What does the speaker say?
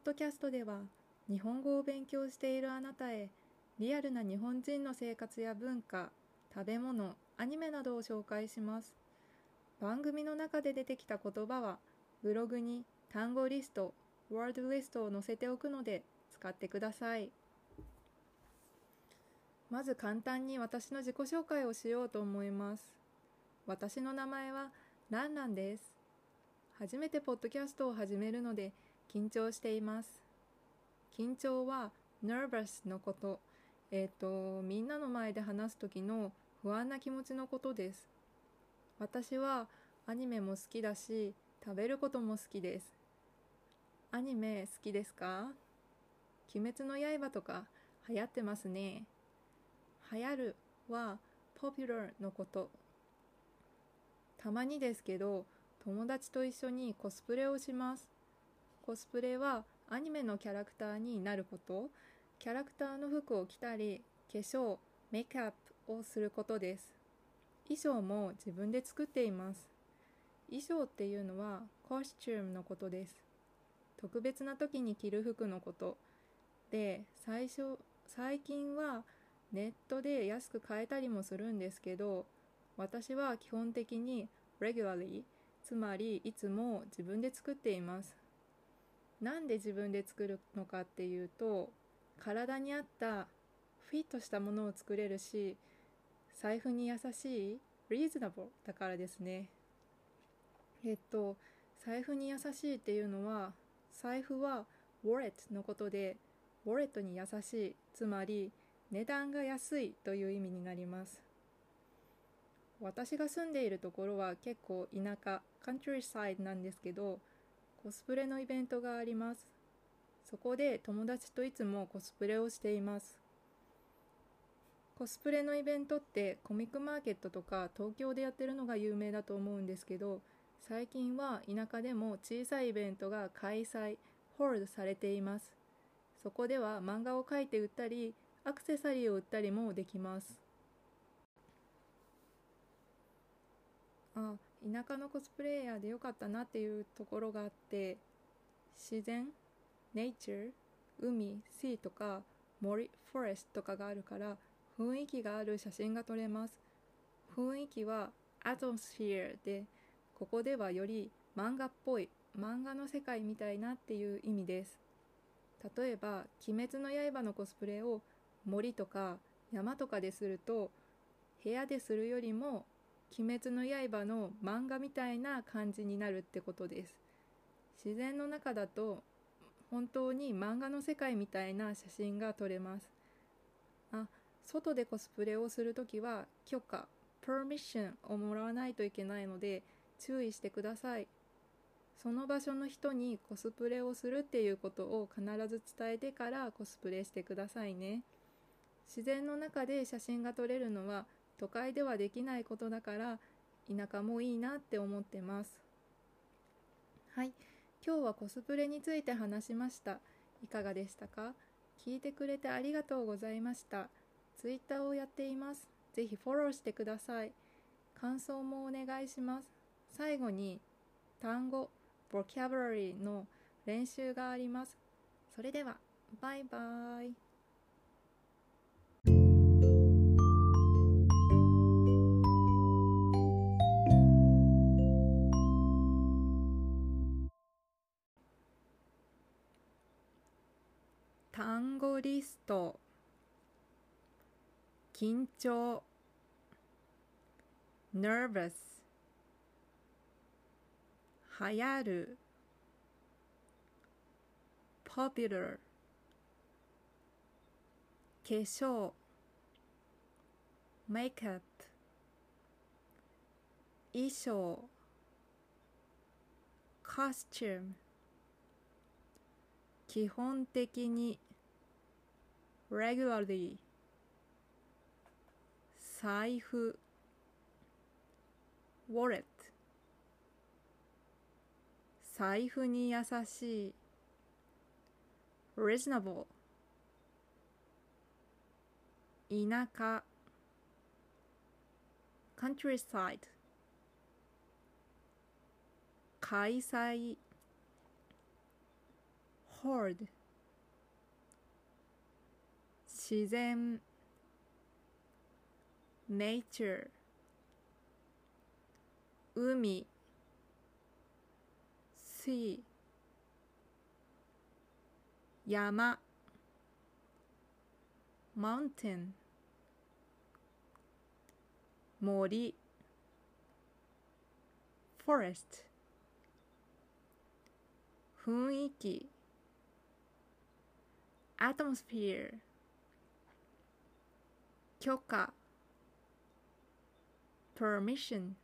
ッドキャストでは日本語を勉強しているあなたへリアルな日本人の生活や文化食べ物アニメなどを紹介します。番組の中で出てきた言葉はブログに単語リストワードリストを載せておくので使ってください。まず簡単に私の自己紹介をしようと思います。私の名前はランランです。初めてポッドキャストを始めるので緊張しています。緊張は nervous のこと。えっ、ー、とみんなの前で話す時の不安な気持ちのことです。私はアニメも好きだし食べることも好きです。アニメ好きですか？鬼滅の刃とか流行ってますね。流行るは popular のこと。たまにですけど友達と一緒にコスプレをします。コスプレはアニメのキャラクターになること。キャラクターの服を着たり化粧メイクアップをすることです。衣装も自分で作っています。衣装っていうのはコスチュームのことです。特別な時に着る服のこと。で最初最近はネットで安く買えたりもするんですけど私は基本的に regularly つまりいつも自分で作っています。なんで自分で作るのかっていうと体に合ったフィットしたものを作れるし財布に優しい reasonable だからですね。えっと財布に優しいっていうのは財布は wallet のことでウォレットに優しいつまり値段が安いという意味になります。私が住んでいるところは結構田舎カントリーサイドなんですけどコスプレのイベントがあります。そこで友達といつもコスプレをしています。コスプレのイベントってコミックマーケットとか東京でやってるのが有名だと思うんですけど最近は田舎でも小さいイベントが開催ホールドされています。そこでは漫画を描いて売ったりアクセサリーを売ったりもできます。あ田舎のコスプレイヤーでよかったなっていうところがあって自然ネイチャー海シーとか森フォレストとかがあるから雰囲気がある写真が撮れます。雰囲気はアトスフィアでここではより漫画っぽい漫画の世界みたいなっていう意味です。例えば「鬼滅の刃」のコスプレを森とか山とかですると部屋でするよりも鬼滅の刃の漫画みたいな感じになるってことです。自然の中だと本当に漫画の世界みたいな写真が撮れます。あ外でコスプレをするときは許可 permission をもらわないといけないので注意してください。その場所の人にコスプレをするっていうことを必ず伝えてからコスプレしてくださいね。自然の中で写真が撮れるのは都会ではできないことだから田舎もいいなって思ってます。はい。今日はコスプレについて話しました。いかがでしたか？聞いてくれてありがとうございました。ツイッターをやっています。ぜひフォローしてください。感想もお願いします。最後に単語 vocabulary の練習があります。それではバイバイ。単語リスト緊張 nervous 流行る popular 化粧 makeup 衣装 costume 基本的に regularly 財布 wallet 財布に優しい reasonable 田舎 countryside 開催 hold 自然 nature 海 sea 山 mountain 森 forest 雰囲気 atmosphere 許可 permission